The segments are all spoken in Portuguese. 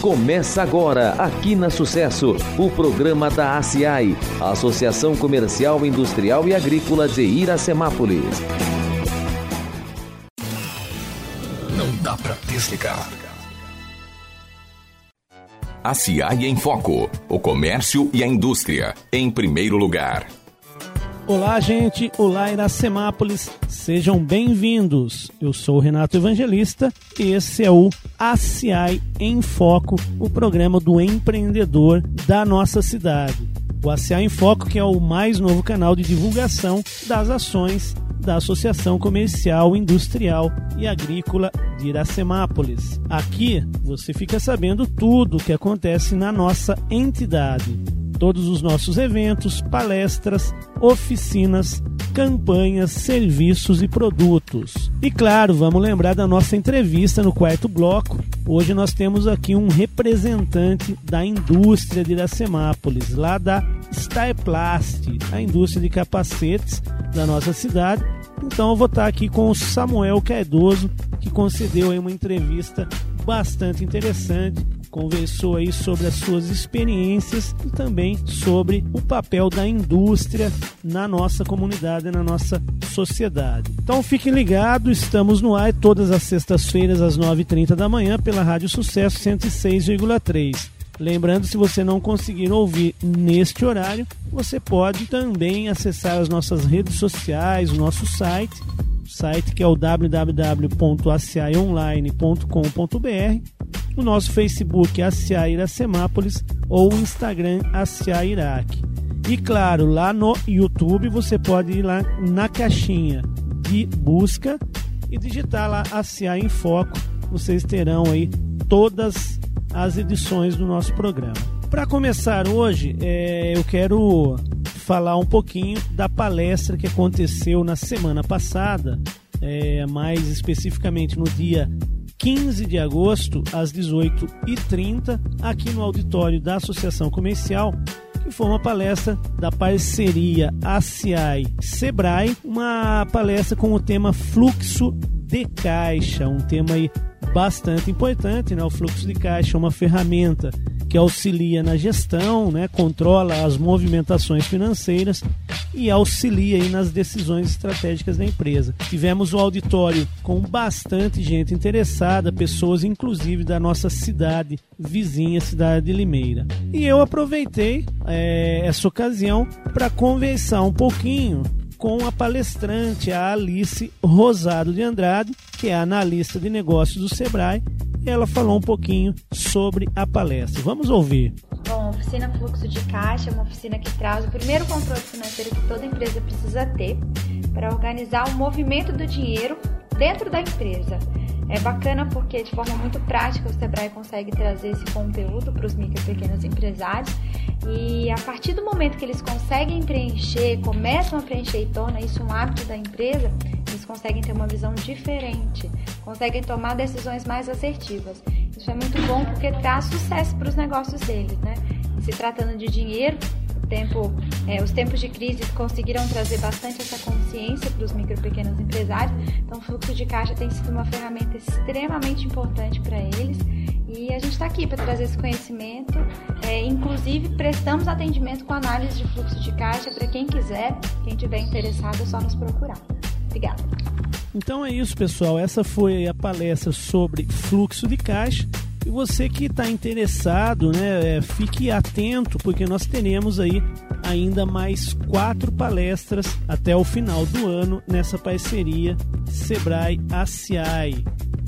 Começa agora, aqui na Sucesso, o programa da ACI, Associação Comercial, Industrial e Agrícola de Iracemápolis. Não dá para desligar. ACI em Foco. O comércio e a indústria, em primeiro lugar. Olá, gente. Olá, Iracemápolis. Sejam bem-vindos. Eu sou o Renato Evangelista e esse é o ACI em Foco, o programa do empreendedor da nossa cidade. O ACI em Foco, que é o mais novo canal de divulgação das ações da Associação Comercial, Industrial e Agrícola de Iracemápolis. Aqui você fica sabendo tudo o que acontece na nossa entidade todos os nossos eventos, palestras, oficinas, campanhas, serviços e produtos. E claro, vamos lembrar da nossa entrevista no quarto bloco. Hoje nós temos aqui um representante da indústria de Iracemápolis, lá da Styplast, a indústria de capacetes da nossa cidade. Então eu vou estar aqui com o Samuel Cardoso, que concedeu aí uma entrevista bastante interessante conversou aí sobre as suas experiências e também sobre o papel da indústria na nossa comunidade, na nossa sociedade. Então fiquem ligados, estamos no ar todas as sextas-feiras às 9h30 da manhã pela Rádio Sucesso 106,3. Lembrando, se você não conseguir ouvir neste horário, você pode também acessar as nossas redes sociais, o nosso site, site que é o www.acionline.com.br o nosso Facebook ACA Iracemápolis ou o Instagram Iraque. E claro, lá no YouTube você pode ir lá na caixinha de busca e digitar lá ACA em Foco. Vocês terão aí todas as edições do nosso programa. Para começar hoje, é, eu quero falar um pouquinho da palestra que aconteceu na semana passada, é, mais especificamente no dia 15 de agosto, às 18h30, aqui no auditório da Associação Comercial, que foi uma palestra da parceria ACI Sebrae, uma palestra com o tema fluxo de caixa, um tema aí bastante importante, né? O fluxo de caixa é uma ferramenta que auxilia na gestão, né? controla as movimentações financeiras e auxilia aí nas decisões estratégicas da empresa. Tivemos o um auditório com bastante gente interessada, pessoas inclusive da nossa cidade vizinha, cidade de Limeira. E eu aproveitei é, essa ocasião para conversar um pouquinho com a palestrante, a Alice Rosado de Andrade, que é analista de negócios do Sebrae, e ela falou um pouquinho sobre a palestra. Vamos ouvir. Bom, a oficina Fluxo de Caixa é uma oficina que traz o primeiro controle financeiro que toda empresa precisa ter para organizar o movimento do dinheiro dentro da empresa. É bacana porque de forma muito prática o Sebrae consegue trazer esse conteúdo para os micro e pequenos empresários e a partir do momento que eles conseguem preencher, começam a preencher e torna isso um hábito da empresa, eles conseguem ter uma visão diferente, conseguem tomar decisões mais assertivas. Isso é muito bom porque traz sucesso para os negócios deles, né? Se tratando de dinheiro, tempo, é, os tempos de crise conseguiram trazer bastante essa consciência para os micro e pequenos empresários. Então, o fluxo de caixa tem sido uma ferramenta extremamente importante para eles e a gente está aqui para trazer esse conhecimento. É, inclusive, prestamos atendimento com análise de fluxo de caixa para quem quiser, quem tiver interessado, é só nos procurar. Obrigada. Então é isso, pessoal. Essa foi a palestra sobre fluxo de caixa. E você que está interessado, né, é, fique atento, porque nós teremos aí ainda mais quatro palestras até o final do ano nessa parceria Sebrae-ACI.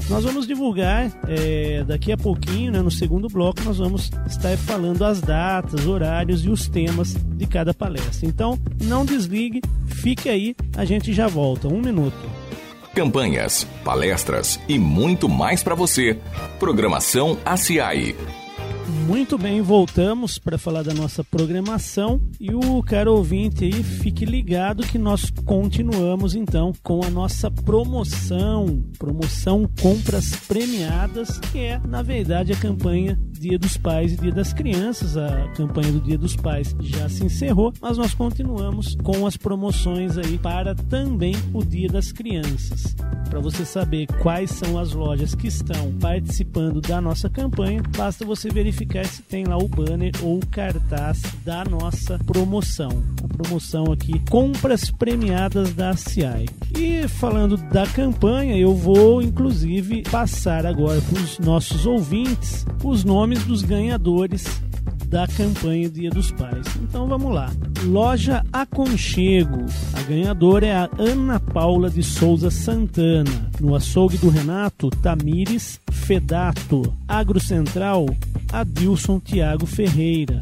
Nós vamos divulgar é, daqui a pouquinho, né, no segundo bloco, nós vamos estar falando as datas, horários e os temas de cada palestra. Então, não desligue, fique aí, a gente já volta. Um minuto campanhas, palestras e muito mais para você. Programação ACI. Muito bem, voltamos para falar da nossa programação. E o caro ouvinte aí, fique ligado que nós continuamos então com a nossa promoção, promoção compras premiadas, que é na verdade a campanha Dia dos Pais e Dia das Crianças. A campanha do Dia dos Pais já se encerrou, mas nós continuamos com as promoções aí para também o Dia das Crianças. Para você saber quais são as lojas que estão participando da nossa campanha, basta você verificar se tem lá o banner ou o cartaz da nossa promoção. A promoção aqui, compras premiadas da CI. E falando da campanha, eu vou inclusive passar agora para os nossos ouvintes os nomes dos ganhadores da campanha Dia dos Pais. Então vamos lá. Loja Aconchego. A ganhadora é a Ana Paula de Souza Santana. No açougue do Renato, Tamires Fedato. Agro Central, Adilson Tiago Ferreira.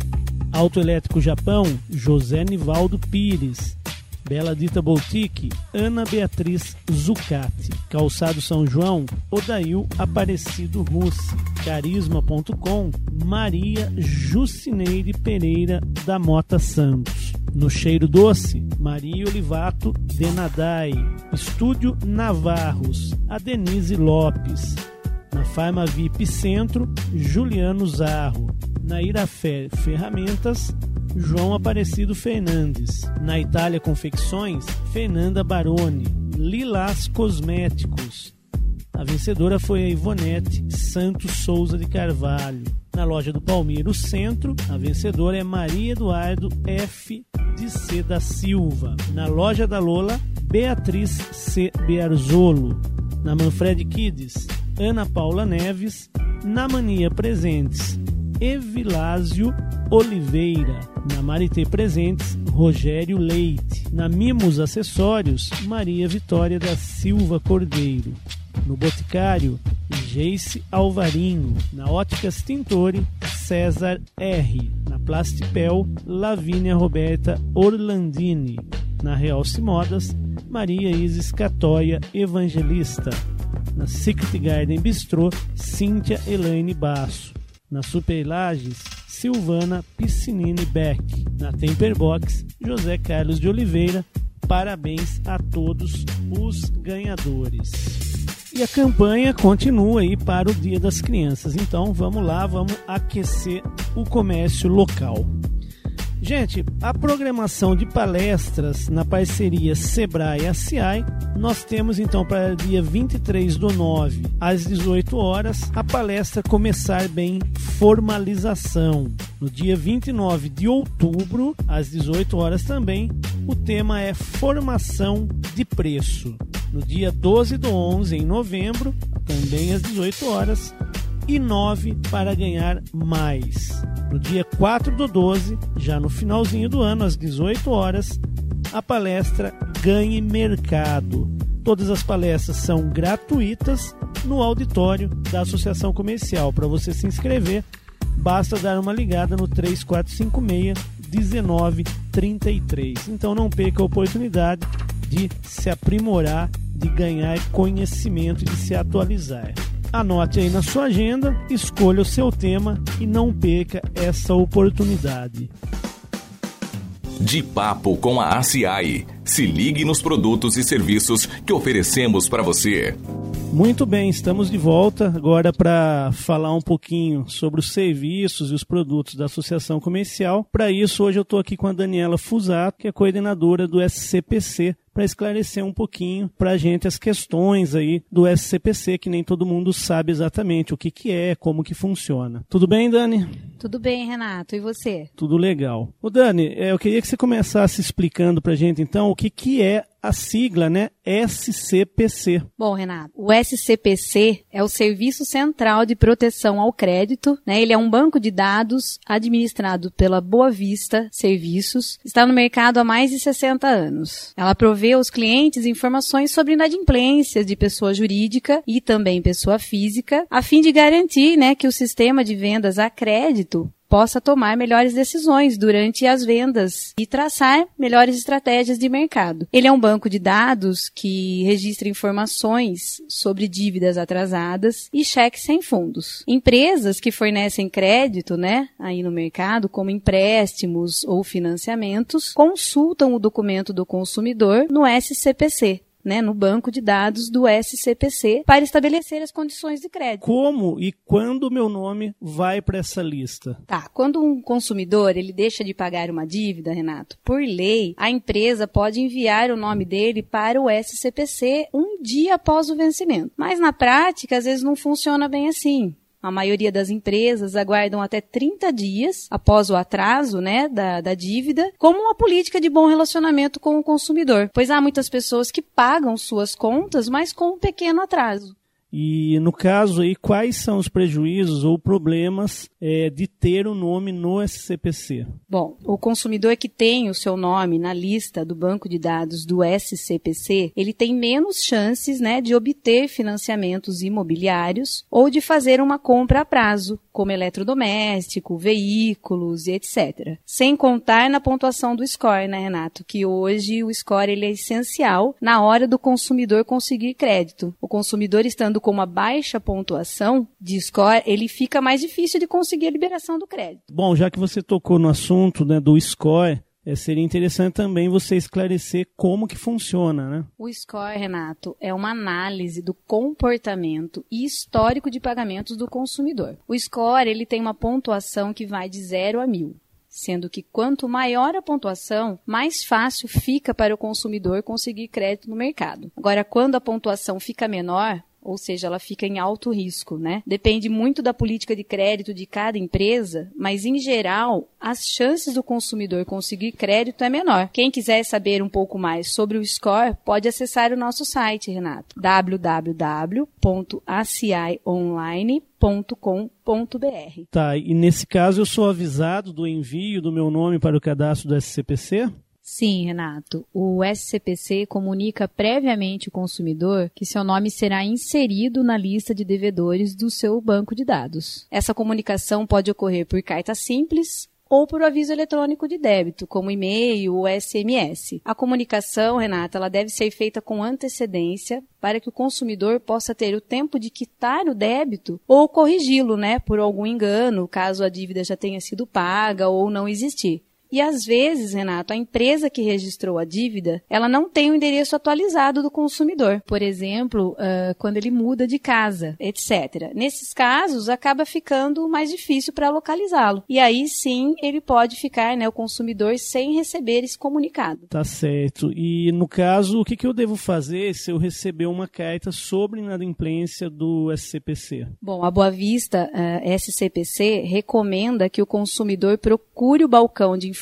Autoelétrico Japão, José Nivaldo Pires. Bela Dita Boutique, Ana Beatriz Zucati. Calçado São João, Odail Aparecido Russi. Carisma.com, Maria Jucineide Pereira da Mota Santos. No Cheiro Doce, Maria Olivato Denadai. Estúdio Navarros, a Denise Lopes. Na Farma VIP Centro, Juliano Zarro. Na Irafé Ferramentas, João Aparecido Fernandes. Na Itália Confecções, Fernanda Baroni. Lilás Cosméticos. A vencedora foi a Ivonete Santos Souza de Carvalho. Na loja do Palmeiro Centro, a vencedora é Maria Eduardo F. de C. da Silva. Na loja da Lola, Beatriz C. Bearzolo. Na Manfred Kids, Ana Paula Neves. Na Mania Presentes, Evilásio Oliveira. Na Marité Presentes, Rogério Leite. Na Mimos Acessórios, Maria Vitória da Silva Cordeiro. No Boticário, Geice Alvarinho. Na Óticas Tintore, César R. Na Plastipel, Lavínia Roberta Orlandini. Na Realce Modas, Maria Isis Catoia Evangelista. Na Secret Garden Bistrô, Cíntia Elaine Basso. Na Super Lages, Silvana Piscinini Beck. Na Temperbox, José Carlos de Oliveira. Parabéns a todos os ganhadores. E a campanha continua aí para o Dia das Crianças. Então vamos lá, vamos aquecer o comércio local. Gente, a programação de palestras na parceria Sebrae CI, nós temos então para dia 23 do 9 às 18 horas a palestra Começar Bem Formalização. No dia 29 de outubro, às 18 horas também, o tema é Formação de Preço. No dia 12 do 11, em novembro, também às 18 horas, e 9 para ganhar mais. No dia 4 do 12, já no finalzinho do ano, às 18 horas, a palestra Ganhe Mercado. Todas as palestras são gratuitas no auditório da Associação Comercial. Para você se inscrever, basta dar uma ligada no 3456 1933. Então não perca a oportunidade de se aprimorar, de ganhar conhecimento e de se atualizar. Anote aí na sua agenda, escolha o seu tema e não perca essa oportunidade. De Papo com a ACI. Se ligue nos produtos e serviços que oferecemos para você. Muito bem, estamos de volta agora para falar um pouquinho sobre os serviços e os produtos da Associação Comercial. Para isso, hoje eu estou aqui com a Daniela Fusato, que é coordenadora do SCPC, para esclarecer um pouquinho para a gente as questões aí do SCPC, que nem todo mundo sabe exatamente o que, que é, como que funciona. Tudo bem, Dani? Tudo bem, Renato. E você? Tudo legal. O Dani, eu queria que você começasse explicando para a gente, então, o que, que é a sigla, né, SCPC. Bom, Renato, o SCPC é o Serviço Central de Proteção ao Crédito, né? Ele é um banco de dados administrado pela Boa Vista Serviços, está no mercado há mais de 60 anos. Ela provê aos clientes informações sobre inadimplências de pessoa jurídica e também pessoa física, a fim de garantir, né, que o sistema de vendas a crédito possa tomar melhores decisões durante as vendas e traçar melhores estratégias de mercado. Ele é um banco de dados que registra informações sobre dívidas atrasadas e cheques sem fundos. Empresas que fornecem crédito, né, aí no mercado, como empréstimos ou financiamentos, consultam o documento do consumidor no SCPC né, no banco de dados do SCPC para estabelecer as condições de crédito. Como e quando o meu nome vai para essa lista? Tá, quando um consumidor ele deixa de pagar uma dívida, Renato, por lei, a empresa pode enviar o nome dele para o SCPC um dia após o vencimento. Mas na prática, às vezes não funciona bem assim. A maioria das empresas aguardam até 30 dias após o atraso né, da, da dívida, como uma política de bom relacionamento com o consumidor, pois há muitas pessoas que pagam suas contas, mas com um pequeno atraso. E no caso aí, quais são os prejuízos ou problemas é, de ter o nome no SCPC? Bom, o consumidor que tem o seu nome na lista do banco de dados do SCPC, ele tem menos chances né, de obter financiamentos imobiliários ou de fazer uma compra a prazo, como eletrodoméstico, veículos e etc. Sem contar na pontuação do score, né, Renato? Que hoje o score ele é essencial na hora do consumidor conseguir crédito. O consumidor estando com uma baixa pontuação de score, ele fica mais difícil de conseguir a liberação do crédito. Bom, já que você tocou no assunto né, do score, é, seria interessante também você esclarecer como que funciona, né? O score, Renato, é uma análise do comportamento e histórico de pagamentos do consumidor. O score ele tem uma pontuação que vai de 0 a 1000 sendo que quanto maior a pontuação, mais fácil fica para o consumidor conseguir crédito no mercado. Agora, quando a pontuação fica menor, ou seja, ela fica em alto risco, né? Depende muito da política de crédito de cada empresa, mas em geral, as chances do consumidor conseguir crédito é menor. Quem quiser saber um pouco mais sobre o score, pode acessar o nosso site, Renato, www.acionline.com.br. Tá, e nesse caso eu sou avisado do envio do meu nome para o cadastro do SCPC? Sim, Renato. O SCPC comunica previamente o consumidor que seu nome será inserido na lista de devedores do seu banco de dados. Essa comunicação pode ocorrer por carta simples ou por aviso eletrônico de débito, como e-mail ou SMS. A comunicação, Renata, ela deve ser feita com antecedência para que o consumidor possa ter o tempo de quitar o débito ou corrigi-lo, né, por algum engano, caso a dívida já tenha sido paga ou não existir. E às vezes, Renato, a empresa que registrou a dívida, ela não tem o endereço atualizado do consumidor. Por exemplo, uh, quando ele muda de casa, etc. Nesses casos, acaba ficando mais difícil para localizá-lo. E aí sim, ele pode ficar, né, o consumidor, sem receber esse comunicado. Tá certo. E no caso, o que, que eu devo fazer se eu receber uma carta sobre inadimplência do SCPC? Bom, a Boa Vista uh, SCPC recomenda que o consumidor procure o balcão de informações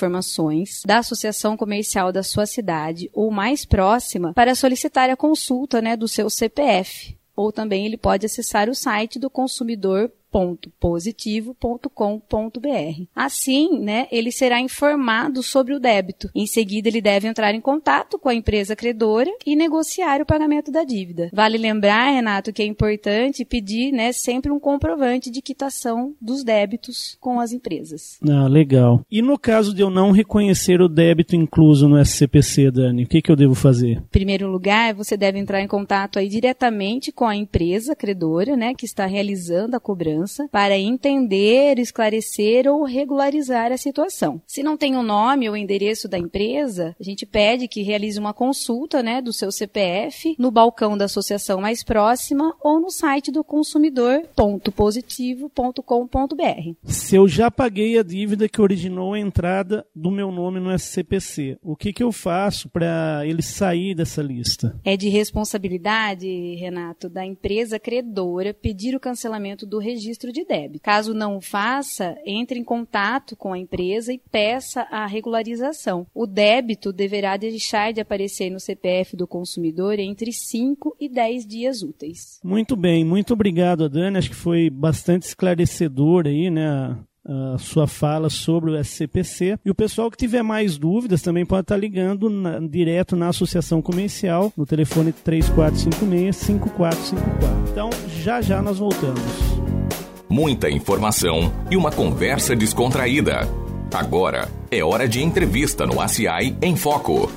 da associação comercial da sua cidade ou mais próxima para solicitar a consulta né, do seu CPF. Ou também ele pode acessar o site do consumidor www.positivo.com.br. Assim, né, ele será informado sobre o débito. Em seguida, ele deve entrar em contato com a empresa credora e negociar o pagamento da dívida. Vale lembrar, Renato, que é importante pedir, né, sempre um comprovante de quitação dos débitos com as empresas. Ah, legal. E no caso de eu não reconhecer o débito incluso no SCPC, Dani, o que, que eu devo fazer? Em primeiro lugar, você deve entrar em contato aí diretamente com a empresa credora, né, que está realizando a cobrança para entender, esclarecer ou regularizar a situação. Se não tem o nome ou endereço da empresa, a gente pede que realize uma consulta né, do seu CPF no balcão da associação mais próxima ou no site do consumidor.positivo.com.br. Se eu já paguei a dívida que originou a entrada do meu nome no SCPC, o que, que eu faço para ele sair dessa lista? É de responsabilidade, Renato, da empresa credora pedir o cancelamento do registro registro de débito. Caso não o faça, entre em contato com a empresa e peça a regularização. O débito deverá deixar de aparecer no CPF do consumidor entre 5 e 10 dias úteis. Muito bem, muito obrigado, Dani. Acho que foi bastante esclarecedor aí, né? a sua fala sobre o SCPC. E o pessoal que tiver mais dúvidas também pode estar ligando na, direto na Associação Comercial, no telefone 3456-5454. Então, já já nós voltamos muita informação e uma conversa descontraída. Agora é hora de entrevista no ACI em Foco.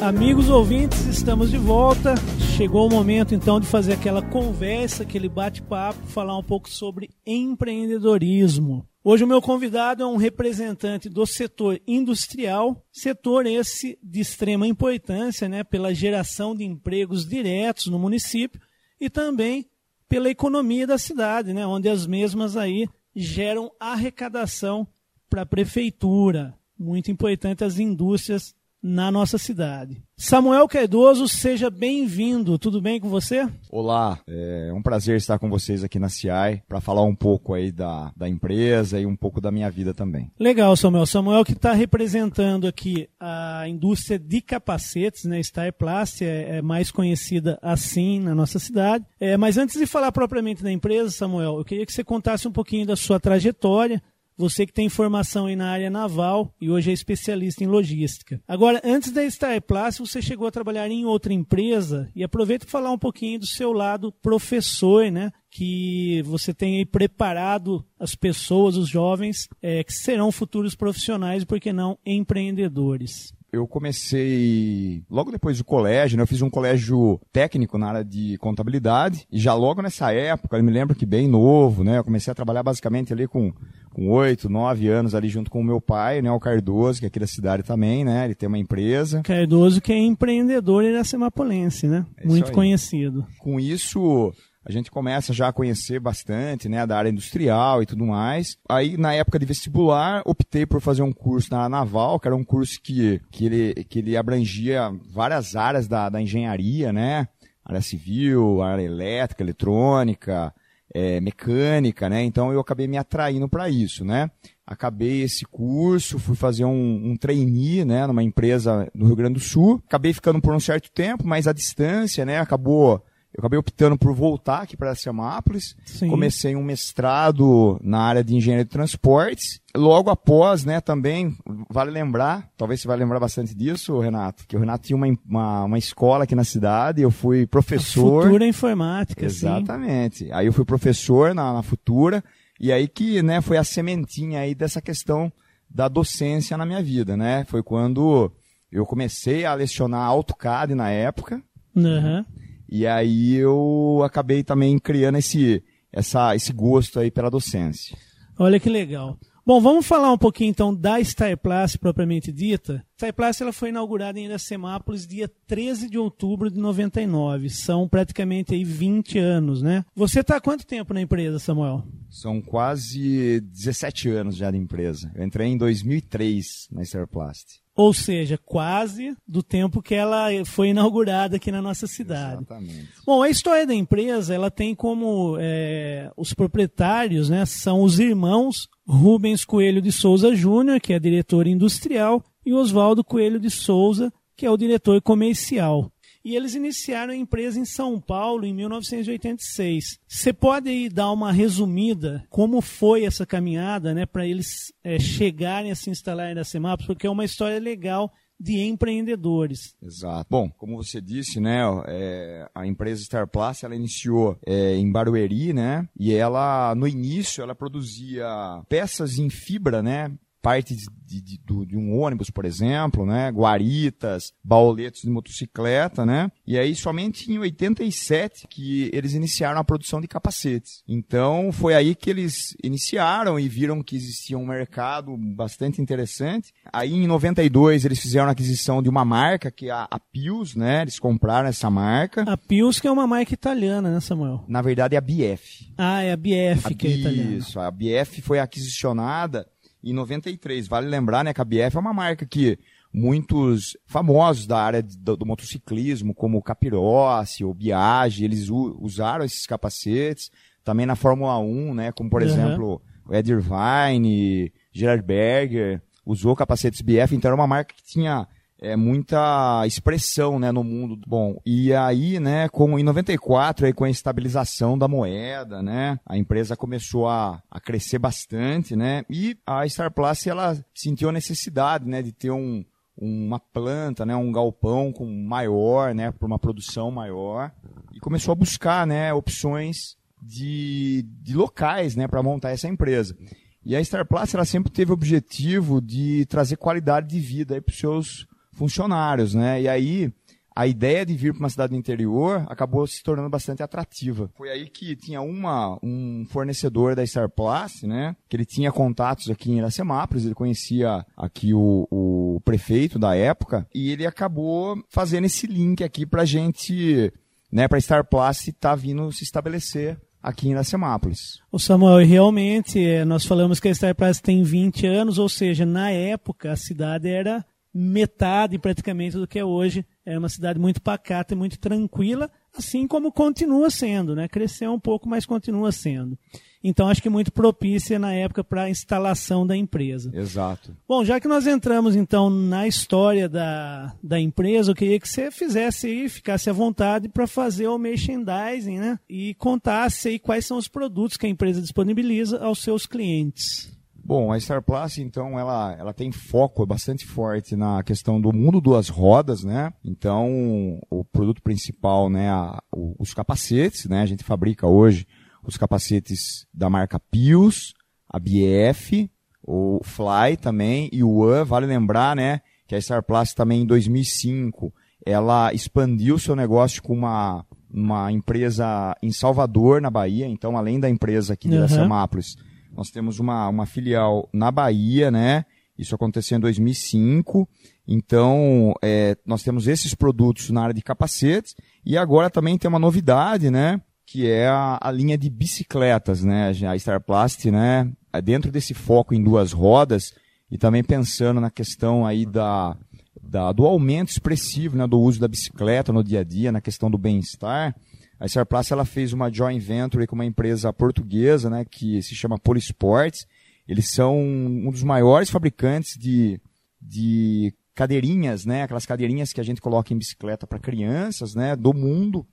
Amigos ouvintes, estamos de volta chegou o momento então de fazer aquela conversa, aquele bate-papo, falar um pouco sobre empreendedorismo. Hoje o meu convidado é um representante do setor industrial, setor esse de extrema importância, né, pela geração de empregos diretos no município e também pela economia da cidade, né, onde as mesmas aí geram arrecadação para a prefeitura. Muito importante as indústrias na nossa cidade. Samuel Cardoso, seja bem-vindo. Tudo bem com você? Olá, é um prazer estar com vocês aqui na CIAI para falar um pouco aí da, da empresa e um pouco da minha vida também. Legal, Samuel. Samuel que está representando aqui a indústria de capacetes, né? Starplast é, é mais conhecida assim na nossa cidade. É, mas antes de falar propriamente da empresa, Samuel, eu queria que você contasse um pouquinho da sua trajetória, você que tem formação aí na área naval e hoje é especialista em logística. Agora, antes da Starplast, você chegou a trabalhar em outra empresa e aproveita para falar um pouquinho do seu lado professor, né? Que você tem aí preparado as pessoas, os jovens, é, que serão futuros profissionais e, por que não, empreendedores eu comecei logo depois do colégio, né? Eu fiz um colégio técnico na área de contabilidade e já logo nessa época, eu me lembro que bem novo, né? Eu comecei a trabalhar basicamente ali com com oito, nove anos ali junto com o meu pai, né? O Cardoso, que é aqui da cidade também, né? Ele tem uma empresa. Cardoso que é empreendedor iracemapolense, né? É Muito conhecido. Com isso, a gente começa já a conhecer bastante, né, da área industrial e tudo mais. Aí, na época de vestibular, optei por fazer um curso na naval, que era um curso que, que, ele, que ele abrangia várias áreas da, da engenharia, né? Área civil, área elétrica, eletrônica, é, mecânica, né? Então eu acabei me atraindo para isso, né? Acabei esse curso, fui fazer um, um trainee, né, numa empresa no Rio Grande do Sul. Acabei ficando por um certo tempo, mas a distância, né, acabou eu acabei optando por voltar aqui para Semápolis. Comecei um mestrado na área de engenharia de transportes. Logo após, né, também, vale lembrar, talvez você vai lembrar bastante disso, Renato, que o Renato tinha uma, uma, uma escola aqui na cidade, eu fui professor. A Futura Informática, Exatamente. Sim. Aí eu fui professor na, na Futura, e aí que, né, foi a sementinha aí dessa questão da docência na minha vida, né? Foi quando eu comecei a lecionar AutoCAD na época. Uhum. E aí eu acabei também criando esse, essa, esse gosto aí pela docência. Olha que legal. Bom, vamos falar um pouquinho então da Starplast propriamente dita. Starplast ela foi inaugurada em Iracemápolis dia 13 de outubro de 99. São praticamente aí 20 anos, né? Você está há quanto tempo na empresa, Samuel? São quase 17 anos já de empresa. Eu entrei em 2003 na Starplast. Ou seja, quase do tempo que ela foi inaugurada aqui na nossa cidade. Exatamente. Bom, a história da empresa, ela tem como é, os proprietários, né, são os irmãos Rubens Coelho de Souza Júnior, que é diretor industrial, e Oswaldo Coelho de Souza, que é o diretor comercial e eles iniciaram a empresa em São Paulo em 1986. Você pode aí dar uma resumida como foi essa caminhada, né, para eles é, chegarem a se instalarem na Semapos, porque é uma história legal de empreendedores. Exato. Bom, como você disse, né, é, a empresa Starplast ela iniciou é, em Barueri, né, e ela no início ela produzia peças em fibra, né, parte de, de, de, um ônibus, por exemplo, né? Guaritas, baoletos de motocicleta, né? E aí somente em 87 que eles iniciaram a produção de capacetes. Então foi aí que eles iniciaram e viram que existia um mercado bastante interessante. Aí em 92 eles fizeram a aquisição de uma marca que é a, a Pius, né? Eles compraram essa marca. A Pius que é uma marca italiana, né, Samuel? Na verdade é a BF. Ah, é a BF a, que é italiana. Isso, a BF foi aquisicionada em 93. Vale lembrar, né, que a BF é uma marca que muitos famosos da área do, do motociclismo, como o Capirossi, o Biagi, eles usaram esses capacetes. Também na Fórmula 1, né, como por uhum. exemplo o Ed Irvine, Gerard Berger, usou capacetes BF, então era uma marca que tinha é, muita expressão né, no mundo. Bom, e aí, né, com, em 94, aí, com a estabilização da moeda, né, a empresa começou a, a crescer bastante, né, e a Star Plus, ela sentiu a necessidade, né, de ter um, uma planta, né, um galpão com maior, né, por uma produção maior, e começou a buscar, né, opções de, de locais, né, para montar essa empresa. E a Star Plus, ela sempre teve o objetivo de trazer qualidade de vida para os seus funcionários, né? E aí a ideia de vir para uma cidade do interior acabou se tornando bastante atrativa. Foi aí que tinha uma, um fornecedor da Star Plus, né? Que ele tinha contatos aqui em Iracemápolis, ele conhecia aqui o, o prefeito da época, e ele acabou fazendo esse link aqui para gente, né, para Star Plus estar tá vindo se estabelecer aqui em Iracemápolis. O Samuel, realmente, é, nós falamos que a Star Plus tem 20 anos, ou seja, na época a cidade era metade praticamente do que é hoje. É uma cidade muito pacata e muito tranquila, assim como continua sendo, né? Cresceu um pouco, mas continua sendo. Então acho que muito propícia na época para a instalação da empresa. Exato. Bom, já que nós entramos então na história da, da empresa, eu queria que você fizesse aí, ficasse à vontade para fazer o merchandising, né? E contasse aí quais são os produtos que a empresa disponibiliza aos seus clientes. Bom, a Star Plus, então, ela, ela tem foco bastante forte na questão do mundo duas rodas, né? Então, o produto principal, né, a, o, os capacetes, né? A gente fabrica hoje os capacetes da marca Pius, a BF, o Fly também e o One. Vale lembrar, né, que a Star Plus também em 2005, ela expandiu seu negócio com uma, uma empresa em Salvador, na Bahia. Então, além da empresa aqui de uhum. Iracemápolis, nós temos uma, uma filial na Bahia, né? Isso aconteceu em 2005. Então, é, nós temos esses produtos na área de capacetes. E agora também tem uma novidade, né? Que é a, a linha de bicicletas, né? A Starplast, né? É dentro desse foco em duas rodas e também pensando na questão aí da, da, do aumento expressivo né, do uso da bicicleta no dia a dia, na questão do bem-estar. A Starplast ela fez uma joint venture com uma empresa portuguesa, né, que se chama Polisports. Eles são um dos maiores fabricantes de, de cadeirinhas, né, aquelas cadeirinhas que a gente coloca em bicicleta para crianças, né, do mundo.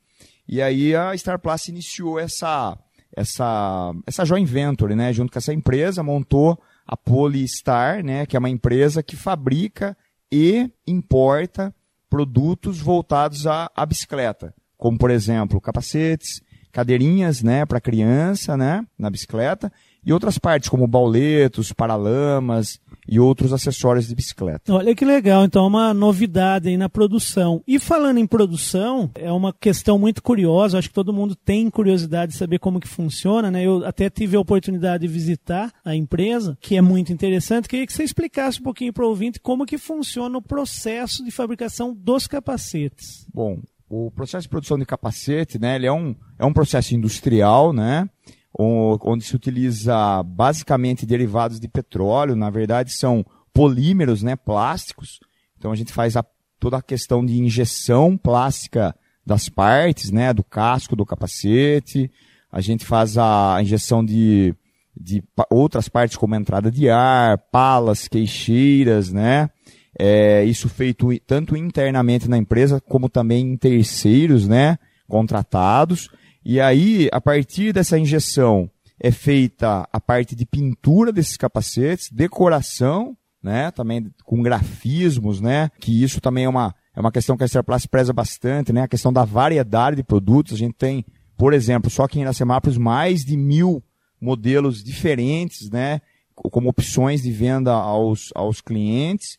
E aí a Starplast iniciou essa essa essa joint venture, né, junto com essa empresa, montou a Polystar, né, que é uma empresa que fabrica e importa produtos voltados à, à bicicleta como por exemplo capacetes, cadeirinhas, né, para criança, né, na bicicleta, e outras partes como bauletos, paralamas e outros acessórios de bicicleta. Olha que legal, então é uma novidade aí na produção. E falando em produção, é uma questão muito curiosa, acho que todo mundo tem curiosidade de saber como que funciona, né? Eu até tive a oportunidade de visitar a empresa, que é muito interessante. Queria que você explicasse um pouquinho para o ouvinte como que funciona o processo de fabricação dos capacetes. Bom, o processo de produção de capacete, né, ele é um, é um processo industrial, né, onde se utiliza basicamente derivados de petróleo, na verdade são polímeros, né, plásticos. Então a gente faz a, toda a questão de injeção plástica das partes, né, do casco do capacete. A gente faz a injeção de, de outras partes como entrada de ar, palas, queixeiras, né, é, isso feito tanto internamente na empresa como também em terceiros, né, contratados. E aí, a partir dessa injeção, é feita a parte de pintura desses capacetes, decoração, né, também com grafismos, né, que isso também é uma, é uma questão que a Starplast preza bastante, né, a questão da variedade de produtos. A gente tem, por exemplo, só aqui em Iracemápolis, mais de mil modelos diferentes, né, como opções de venda aos, aos clientes.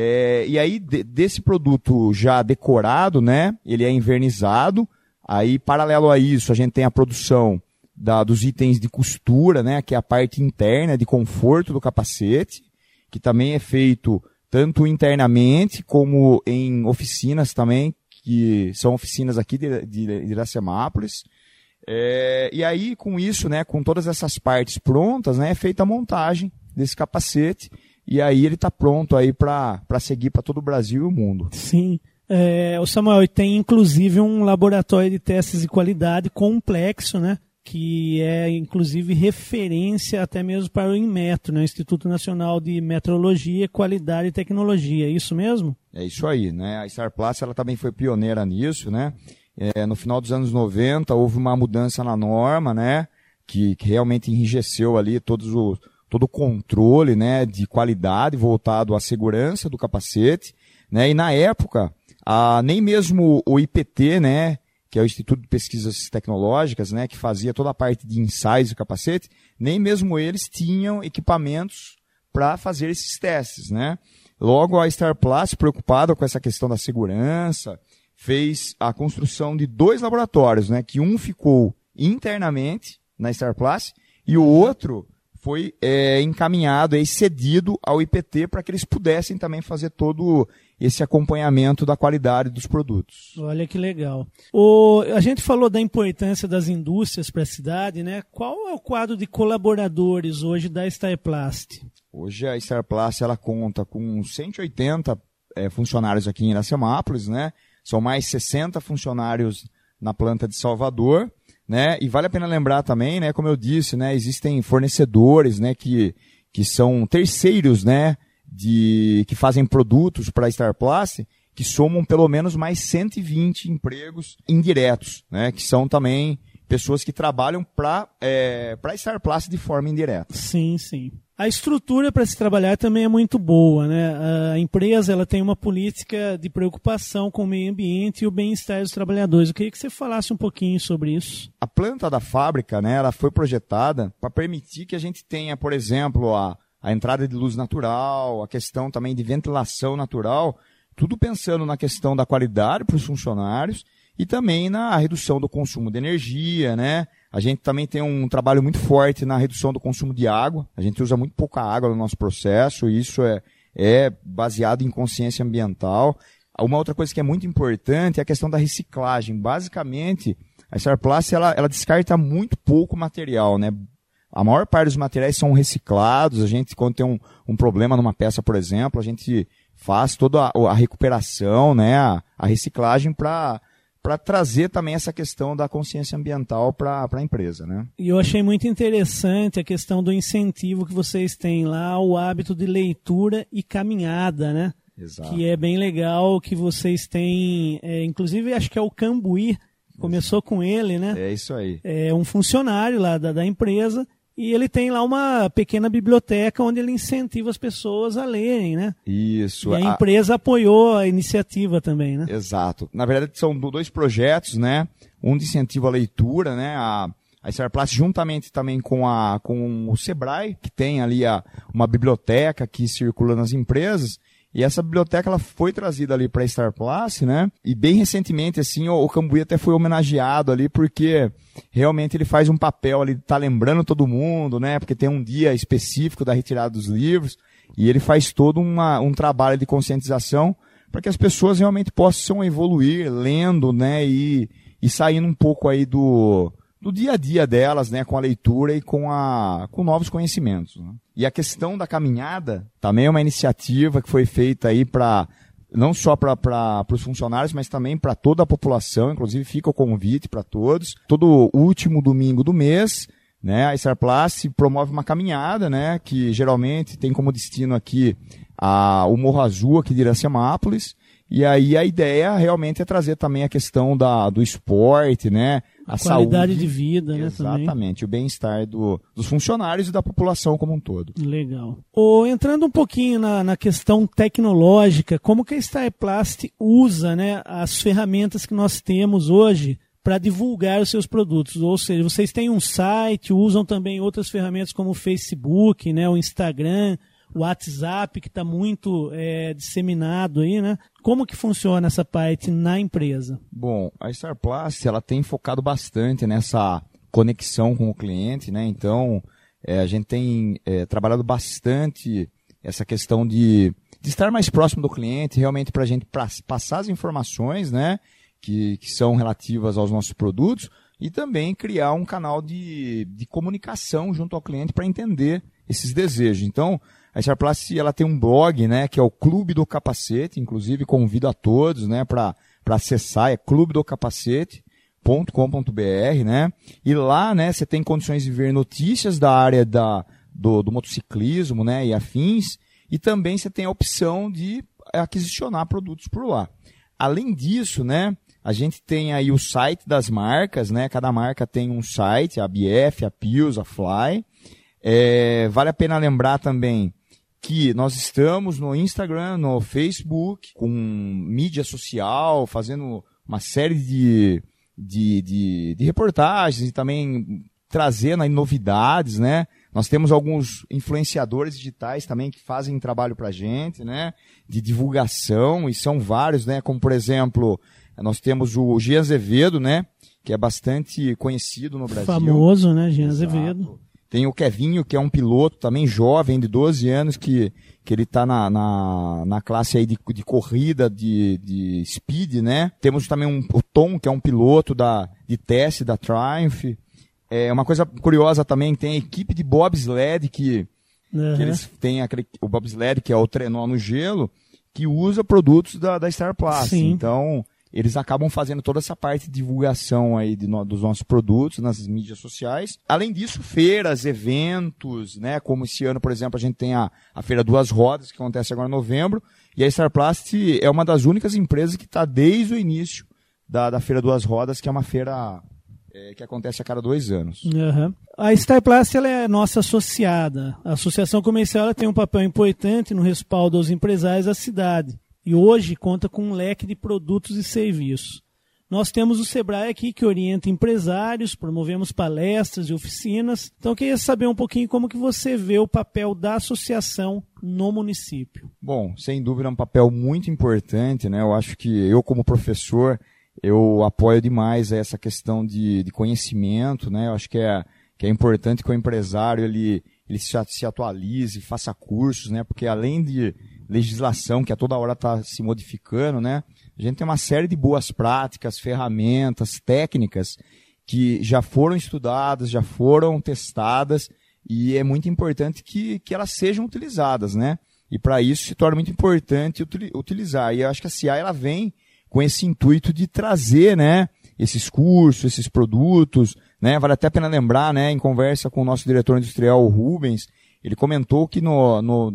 É, e aí, de, desse produto já decorado, né? Ele é invernizado. Aí, paralelo a isso, a gente tem a produção da, dos itens de costura, né? Que é a parte interna de conforto do capacete, que também é feito tanto internamente como em oficinas também, que são oficinas aqui de, de, de Iracemápolis. É, e aí, com isso, né, com todas essas partes prontas, né, é feita a montagem desse capacete e aí ele está pronto aí para seguir para todo o Brasil e o mundo. Sim. É, o Samuel tem inclusive um laboratório de testes de qualidade complexo, né? Que é inclusive referência até mesmo para o Inmetro, né? Instituto Nacional de Metrologia, Qualidade e Tecnologia. É isso mesmo? É isso aí, né? A Starplast ela também foi pioneira nisso, né? É, no final dos anos 90 houve uma mudança na norma, né? Que, que realmente enrijeceu ali todos os todo o controle né, de qualidade voltado à segurança do capacete. Né, e na época, a, nem mesmo o IPT, né, que é o Instituto de Pesquisas Tecnológicas, né, que fazia toda a parte de ensaios do capacete, nem mesmo eles tinham equipamentos para fazer esses testes. Né? Logo, a Starplast, preocupada com essa questão da segurança, fez a construção de dois laboratórios, né? Que um ficou internamente na Starplast e o outro foi é, encaminhado e cedido ao IPT para que eles pudessem também fazer todo esse acompanhamento da qualidade dos produtos. Olha que legal. O, a gente falou da importância das indústrias para a cidade, né? Qual é o quadro de colaboradores hoje da Starplast? Hoje a Starplast ela conta com 180 é, funcionários aqui em Iracemápolis, né? São mais 60 funcionários na planta de Salvador, né? E vale a pena lembrar também, né? Como eu disse, né? Existem fornecedores, né? Que, que são terceiros, né? de que fazem produtos para a Starplast que somam pelo menos mais 120 empregos indiretos, né, que são também pessoas que trabalham para é, para a Starplast de forma indireta. Sim, sim. A estrutura para se trabalhar também é muito boa, né? A empresa ela tem uma política de preocupação com o meio ambiente e o bem-estar dos trabalhadores. Eu queria que você falasse um pouquinho sobre isso. A planta da fábrica, né, ela foi projetada para permitir que a gente tenha, por exemplo, a a entrada de luz natural, a questão também de ventilação natural, tudo pensando na questão da qualidade para os funcionários e também na redução do consumo de energia, né? A gente também tem um trabalho muito forte na redução do consumo de água. A gente usa muito pouca água no nosso processo, e isso é, é baseado em consciência ambiental. Uma outra coisa que é muito importante é a questão da reciclagem. Basicamente, a Starplast ela, ela descarta muito pouco material, né? A maior parte dos materiais são reciclados. A gente, quando tem um, um problema numa peça, por exemplo, a gente faz toda a, a recuperação, né, a, a reciclagem para para trazer também essa questão da consciência ambiental para a empresa. Né? E eu achei muito interessante a questão do incentivo que vocês têm lá, o hábito de leitura e caminhada, né? Exato. Que é bem legal que vocês têm, é, inclusive acho que é o Cambuí, começou com ele, né? É isso aí. É um funcionário lá da, da empresa e ele tem lá uma pequena biblioteca onde ele incentiva as pessoas a lerem, né? Isso. E a, a empresa apoiou a iniciativa também, né? Exato. Na verdade, são dois projetos, né? Um de incentivo à leitura, né? A, a Starplast juntamente também com, a, com o Sebrae, que tem ali a, uma biblioteca que circula nas empresas, e essa biblioteca ela foi trazida ali para Star Plus, né? E bem recentemente, assim, o, o Cambuí até foi homenageado ali, porque realmente ele faz um papel ali, tá lembrando todo mundo, né? Porque tem um dia específico da retirada dos livros, e ele faz todo uma, um trabalho de conscientização para que as pessoas realmente possam evoluir lendo, né? E, e saindo um pouco aí do, do dia a dia delas, né, com a leitura e com, a, com novos conhecimentos. Né? E a questão da caminhada também é uma iniciativa que foi feita aí para não só para os funcionários, mas também para toda a população. Inclusive fica o convite para todos. Todo último domingo do mês, né, a Starplast promove uma caminhada, né, que geralmente tem como destino aqui a, o Morro Azul aqui de Iracemápolis. E aí a ideia realmente é trazer também a questão da, do esporte, né? A, a qualidade saúde, de vida, né? Exatamente, o bem-estar do, dos funcionários e da população como um todo. Legal. Ou entrando um pouquinho na, na questão tecnológica, como que a Starplast usa né, as ferramentas que nós temos hoje para divulgar os seus produtos. Ou seja, vocês têm um site, usam também outras ferramentas como o Facebook, né, o Instagram, WhatsApp, que está muito é, disseminado aí, né? Como que funciona essa parte na empresa? Bom, a Starplast, ela tem focado bastante nessa conexão com o cliente, né? Então, é, a gente tem é, trabalhado bastante essa questão de, de estar mais próximo do cliente, realmente para a gente pra, passar as informações, né? Que, que são relativas aos nossos produtos e também criar um canal de, de comunicação junto ao cliente para entender esses desejos. Então, a Starplast ela tem um blog, né, que é o Clube do Capacete, inclusive convido a todos, né, para acessar, é clubedocapacete.com.br, né? E lá, né, você tem condições de ver notícias da área da, do, do motociclismo, né, e afins, e também você tem a opção de aquisicionar produtos por lá. Além disso, né, a gente tem aí o site das marcas, né? Cada marca tem um site, a BF, a Pius, a Fly. É, vale a pena lembrar também que nós estamos no Instagram, no Facebook, com mídia social, fazendo uma série de, de, de, de reportagens e também trazendo aí novidades, né? Nós temos alguns influenciadores digitais também que fazem trabalho para gente, né? De divulgação, e são vários, né? Como, por exemplo, Nós temos o Gia Azevedo, né? Que é bastante conhecido no Brasil. Famoso, né, Gia Azevedo. Tem o Kevinho, que é um piloto também jovem, de 12 anos, que, que ele está na, na, na, classe aí de, de corrida, de, de speed, né? Temos também um, o Tom, que é um piloto da, de teste da Triumph. É uma coisa curiosa também, tem a equipe de bobsled que, uhum. que eles têm aquele, o bobsled, que é o trenó no gelo, que usa produtos da, da Star Plus. Sim. Então, eles acabam fazendo toda essa parte de divulgação aí de no, dos nossos produtos nas mídias sociais. Além disso, feiras, eventos, né? Como esse ano, por exemplo, a gente tem a, a Feira Duas Rodas, que acontece agora em novembro, e a Starplast é uma das únicas empresas que está desde o início da, da Feira Duas Rodas, que é uma feira é, que acontece a cada dois anos. Uhum. A Starplast ela é nossa associada. A associação comercial tem um papel importante no respaldo aos empresários da cidade e hoje conta com um leque de produtos e serviços. Nós temos o Sebrae aqui que orienta empresários, promovemos palestras e oficinas. Então eu queria saber um pouquinho como que você vê o papel da associação no município. Bom, sem dúvida é um papel muito importante, né? Eu acho que eu como professor, eu apoio demais essa questão de, de conhecimento, né? Eu acho que é, que é importante que o empresário ele, ele se, se atualize, faça cursos, né? Porque além de legislação que a toda hora está se modificando, né? A gente tem uma série de boas práticas, ferramentas, técnicas que já foram estudadas, já foram testadas e é muito importante que, que elas sejam utilizadas, né? E para isso se torna muito importante utilizar. E eu acho que a CI ela vem com esse intuito de trazer, né, esses cursos, esses produtos, né? Vale até a pena lembrar, né, em conversa com o nosso diretor industrial, o Rubens, ele comentou que no, no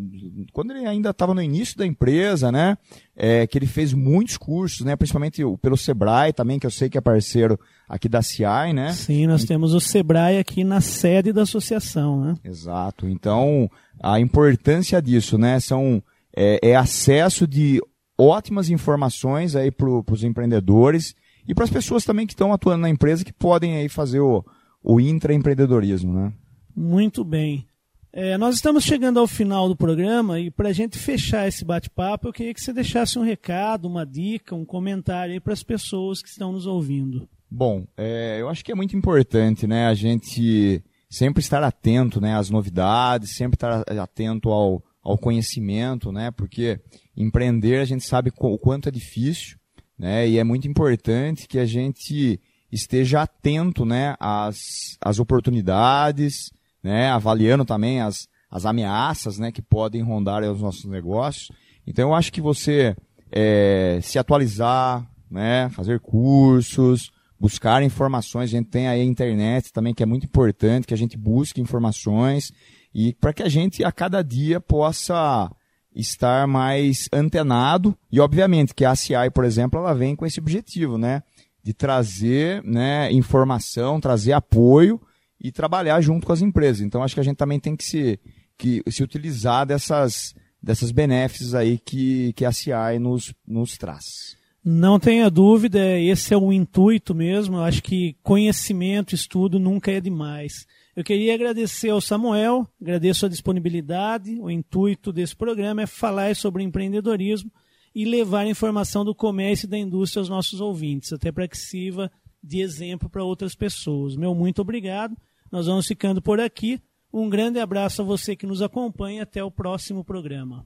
quando ele ainda estava no início da empresa, né, é, que ele fez muitos cursos, né, principalmente pelo Sebrae também, que eu sei que é parceiro aqui da CI, né? Sim, nós e... temos o Sebrae aqui na sede da associação, né? Exato. Então, a importância disso, né, são é, é acesso de ótimas informações aí para os empreendedores e para as pessoas também que estão atuando na empresa que podem aí fazer o, o intraempreendedorismo, né? Muito bem. É, nós estamos chegando ao final do programa e para a gente fechar esse bate-papo, eu queria que você deixasse um recado, uma dica, um comentário para as pessoas que estão nos ouvindo. Bom, é, eu acho que é muito importante, né, a gente sempre estar atento, né, às novidades, sempre estar atento ao, ao conhecimento, né, porque empreender a gente sabe o quanto é difícil, né, e é muito importante que a gente esteja atento, né, às, às oportunidades, né, avaliando também as, as ameaças né, que podem rondar os nossos negócios. Então eu acho que você é, se atualizar, né, fazer cursos, buscar informações. A gente tem aí a internet também, que é muito importante, que a gente busque informações e para que a gente a cada dia possa estar mais antenado e obviamente que a ACI, por exemplo, ela vem com esse objetivo, né, de trazer, né, informação, trazer apoio e trabalhar junto com as empresas. Então acho que a gente também tem que se, que, se utilizar dessas, dessas benefícios aí que, que a CI nos, nos traz. Não tenha dúvida, esse é o intuito mesmo. Eu acho que conhecimento, estudo nunca é demais. Eu queria agradecer ao Samuel, agradeço a disponibilidade. O intuito desse programa é falar sobre empreendedorismo e levar informação do comércio e da indústria aos nossos ouvintes, até para que sirva de exemplo para outras pessoas. Meu muito obrigado. Nós vamos ficando por aqui. Um grande abraço a você que nos acompanha. Até o próximo programa.